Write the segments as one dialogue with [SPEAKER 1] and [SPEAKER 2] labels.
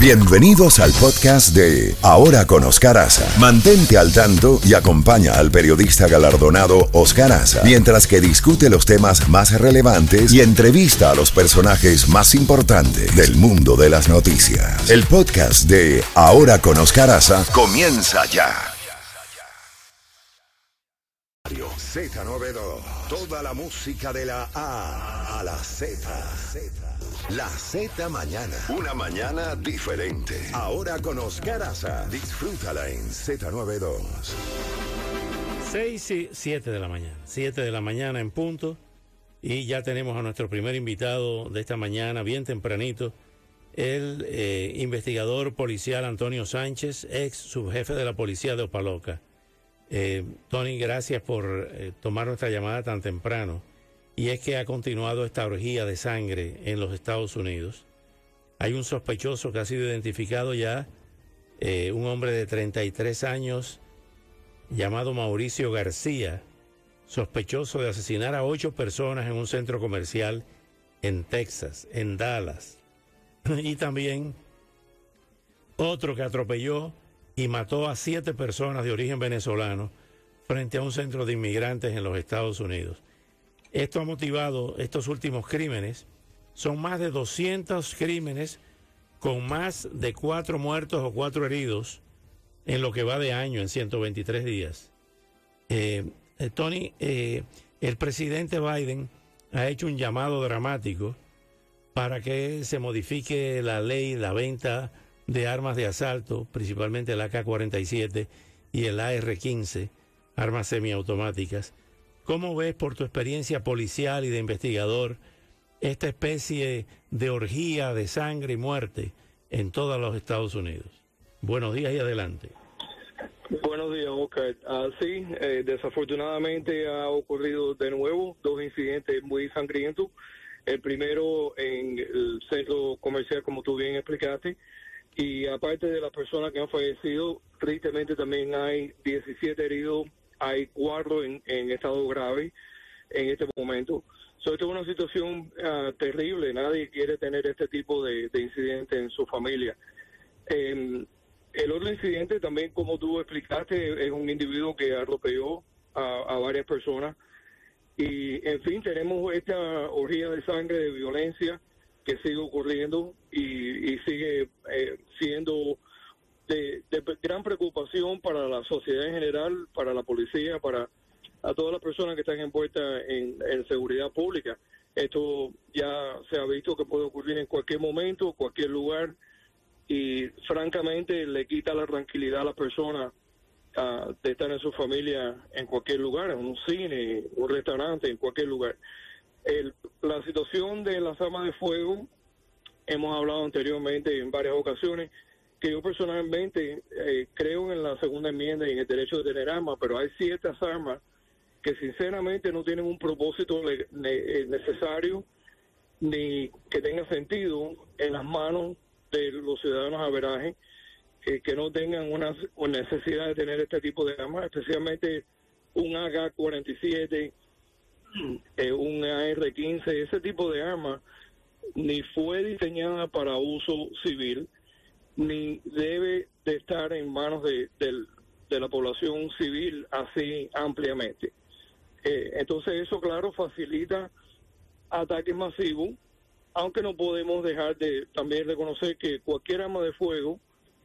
[SPEAKER 1] Bienvenidos al podcast de Ahora con Oscar Aza. Mantente al tanto y acompaña al periodista galardonado Oscar Aza mientras que discute los temas más relevantes y entrevista a los personajes más importantes del mundo de las noticias. El podcast de Ahora con Oscar Aza comienza ya. Z92. Toda la música de la A a la Z. La Z mañana. Una mañana diferente. Ahora con Oscar Aza. Disfrútala en Z92.
[SPEAKER 2] 6 y 7 de la mañana. 7 de la mañana en punto. Y ya tenemos a nuestro primer invitado de esta mañana, bien tempranito, el eh, investigador policial Antonio Sánchez, ex subjefe de la policía de Opaloca. Eh, Tony, gracias por eh, tomar nuestra llamada tan temprano. Y es que ha continuado esta orgía de sangre en los Estados Unidos. Hay un sospechoso que ha sido identificado ya, eh, un hombre de 33 años llamado Mauricio García, sospechoso de asesinar a ocho personas en un centro comercial en Texas, en Dallas. Y también otro que atropelló y mató a siete personas de origen venezolano frente a un centro de inmigrantes en los Estados Unidos. Esto ha motivado estos últimos crímenes. Son más de 200 crímenes con más de cuatro muertos o cuatro heridos en lo que va de año, en 123 días. Eh, eh, Tony, eh, el presidente Biden ha hecho un llamado dramático para que se modifique la ley, la venta de armas de asalto, principalmente el AK-47 y el AR-15, armas semiautomáticas. ¿Cómo ves por tu experiencia policial y de investigador esta especie de orgía de sangre y muerte en todos los Estados Unidos? Buenos días y adelante.
[SPEAKER 3] Buenos días, Oscar. Ah, sí, eh, desafortunadamente ha ocurrido de nuevo dos incidentes muy sangrientos. El primero en el centro comercial, como tú bien explicaste, y aparte de las personas que han fallecido, tristemente también hay 17 heridos, hay cuatro en, estado grave en este momento. So, esto es una situación ah, terrible, nadie quiere tener este tipo de, incidente en su familia. Em, el otro incidente también, como tú explicaste, es un individuo que atropelló a, varias personas. Y, en fin, tenemos esta orgía de sangre, de violencia que sigue ocurriendo y, sigue eh, siendo de, gran preocupación para la sociedad en general, para la policía, para a todas las personas que están envueltas en, en seguridad pública. Esto ya se ha visto que puede ocurrir en cualquier momento, cualquier lugar, y francamente le quita la tranquilidad a las personas uh, de estar en su familia en cualquier lugar, en un cine, un restaurante, en cualquier lugar la situación de las armas de fuego, hemos hablado anteriormente en varias ocasiones, que yo personalmente eh, creo en la segunda enmienda y en el derecho de tener armas, pero hay ciertas armas que sinceramente no tienen un propósito eh, necesario ni que tenga sentido en las manos de los ciudadanos a veraje, eh, que no tengan una, necesidad de tener este tipo de armas, especialmente un AK-47 eh, un AR-15, ese tipo de arma, ni fue diseñada para uso civil, ni debe de estar en manos de, la población civil así ampliamente. Eh, entonces eso, claro, facilita ataques masivos, aunque no podemos dejar de también reconocer que cualquier arma de fuego,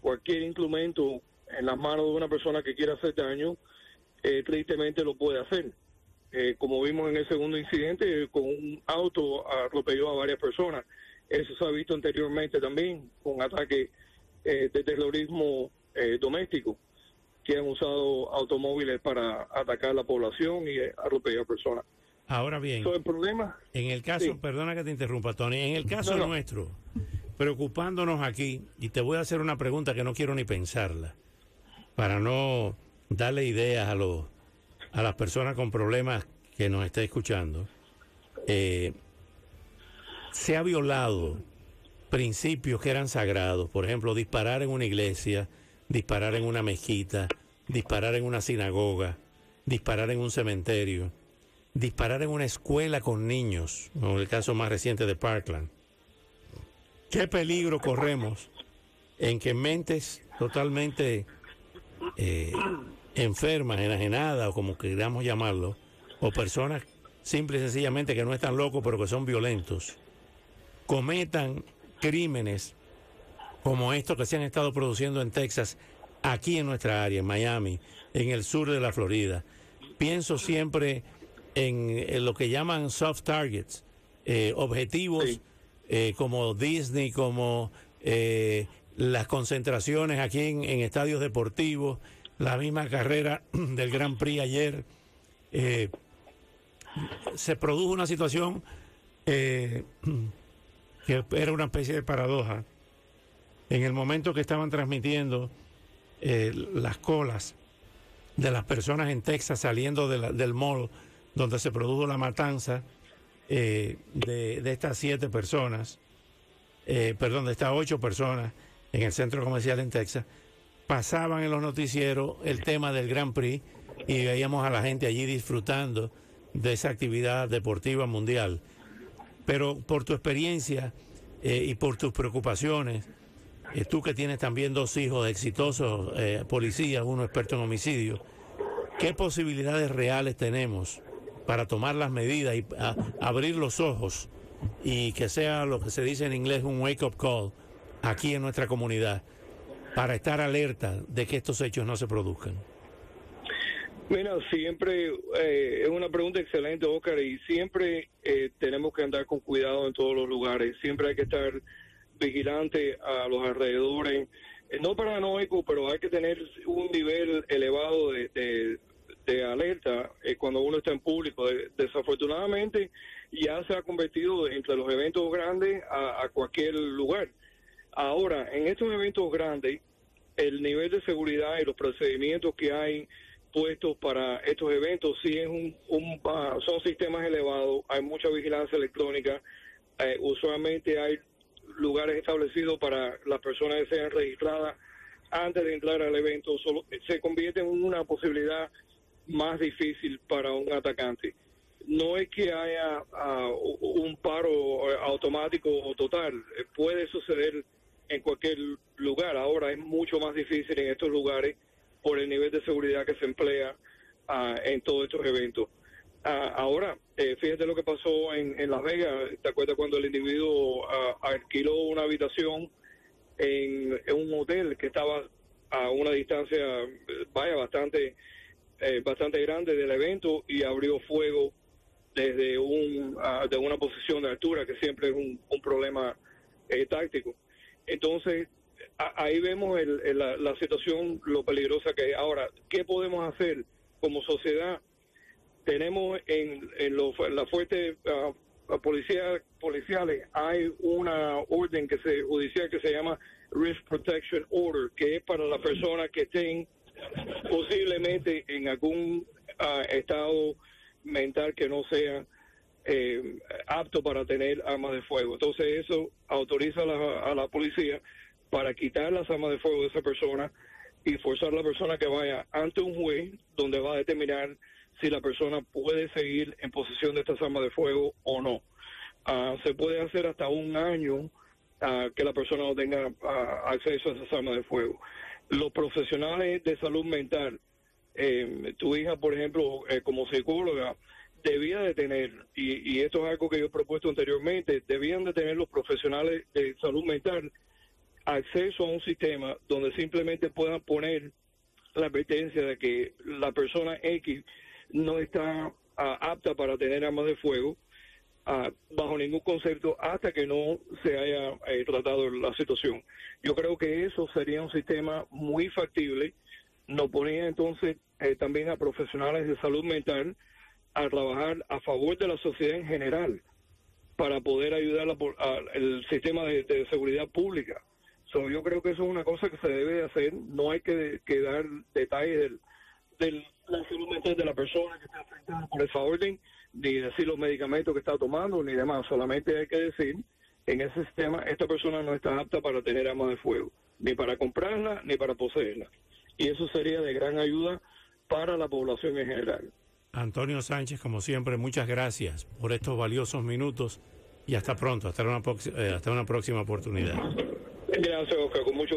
[SPEAKER 3] cualquier instrumento en las manos de una persona que quiera hacer daño, eh, tristemente lo puede hacer. Eh, como vimos en el segundo incidente, con un auto atropelló a varias personas. Eso se ha visto anteriormente también con ataques eh, de terrorismo eh, doméstico que han usado automóviles para atacar la población y atropellar personas.
[SPEAKER 2] Ahora bien,
[SPEAKER 3] el problema,
[SPEAKER 2] en el caso, perdona que te interrumpa, Tony, en el caso nuestro, preocupándonos aquí, y te voy a hacer una pregunta que no quiero ni pensarla, para no darle ideas a los a las personas con problemas que nos está escuchando, eh, se ha violado principios que eran sagrados, por ejemplo, disparar en una iglesia, disparar en una mezquita, disparar en una sinagoga, disparar en un cementerio, disparar en una escuela con niños, como el caso más reciente de Parkland. ¿Qué peligro corremos en que mentes totalmente eh, enfermas, enajenadas, o como queramos llamarlo, o personas simple y sencillamente que no están locos, pero que son violentos, cometan crímenes como estos que se han estado produciendo en Texas, aquí en nuestra área, en Miami, en el sur de la Florida. Pienso siempre en, lo que llaman soft targets, eh, objetivos eh, como Disney, como eh, las concentraciones aquí en, estadios deportivos, la misma carrera del Gran Prix ayer. se produjo una situación que era una especie de paradoja. En el momento que estaban transmitiendo las colas de las personas en Texas saliendo del mall donde se produjo la matanza eh, de, estas siete personas, eh, perdón, de estas ocho personas en el centro comercial en Texas, pasaban en los noticieros el tema del Grand Prix y veíamos a la gente allí disfrutando de esa actividad deportiva mundial. Pero por tu experiencia eh, y por tus preocupaciones, tú que tienes también dos hijos exitosos policías, uno experto en homicidio, ¿qué posibilidades reales tenemos para tomar las medidas y abrir los ojos y que sea lo que se dice en inglés un wake-up call aquí en nuestra comunidad para estar alerta de que estos hechos no se produzcan?
[SPEAKER 3] Mira, siempre eh, es una pregunta excelente, Oscar, y siempre eh, tenemos que andar con cuidado en todos los lugares. Siempre hay que estar vigilante a los alrededores. Eh, no paranoico, pero hay que tener un nivel elevado de de alerta eh, cuando uno está en público. desafortunadamente ya se ha convertido entre los eventos grandes a, cualquier lugar. Ahora, en estos eventos grandes, el nivel de seguridad y los procedimientos que hay puestos para estos eventos sí es un, son sistemas elevados, hay mucha vigilancia electrónica, eh, usualmente hay lugares establecidos para las personas que sean registradas antes de entrar al evento, solo se convierte en una posibilidad más difícil para un atacante. No es que haya ah, un paro automático o total, eh, puede suceder en cualquier lugar. Ahora es mucho más difícil en estos lugares por el nivel de seguridad que se emplea ah, en todos estos eventos. Ah, ahora, eh, fíjate lo que pasó en, Las Vegas. ¿Te acuerdas cuando el individuo alquiló una habitación en, un hotel que estaba a una distancia, vaya, bastante eh, bastante grande del evento y abrió fuego desde un, ah, de una posición de altura, que siempre es un, problema eh, táctico. Entonces, ahí vemos la, situación, lo peligrosa que es. Ahora, ¿qué podemos hacer como sociedad? Tenemos en, en la fuerte uh, policía, policiales, hay una orden que se judicial que se llama Risk Protection Order, que es para las personas que estén posiblemente en algún ah, estado mental que no sea eh, apto para tener armas de fuego. Entonces eso autoriza a la, policía para quitar las armas de fuego de esa persona y forzar a la persona que vaya ante un juez donde va a determinar si la persona puede seguir en posesión de estas armas de fuego o no. Ah, se puede hacer hasta un año ah, que la persona no tenga acceso a esas armas de fuego los profesionales de salud mental, eh, tu hija, por ejemplo, eh, como psicóloga, debía de tener, y, esto es algo que yo he propuesto anteriormente, debían de tener los profesionales de salud mental acceso a un sistema donde simplemente puedan poner la advertencia de que la persona X no está ah, apta para tener armas de fuego bajo ningún concepto hasta que no se haya eh, tratado la situación. Yo creo que eso sería un sistema muy factible. Nos ponía entonces eh, también a profesionales de salud mental a trabajar a favor de la sociedad en general para poder ayudar al sistema de, seguridad pública. Yo creo que eso es una cosa que se debe hacer. No hay que, dar detalles de la salud mental de la persona que está afectada por esa orden ni decir los medicamentos que está tomando, ni demás. Solamente hay que decir, en ese sistema, esta persona no está apta para tener armas de fuego, ni para comprarla, ni para poseerla. Y eso sería de gran ayuda para la población en general.
[SPEAKER 2] Antonio Sánchez, como siempre, muchas gracias por estos valiosos minutos y hasta pronto, hasta una, eh, hasta una próxima oportunidad.
[SPEAKER 3] Gracias, Oscar, con mucho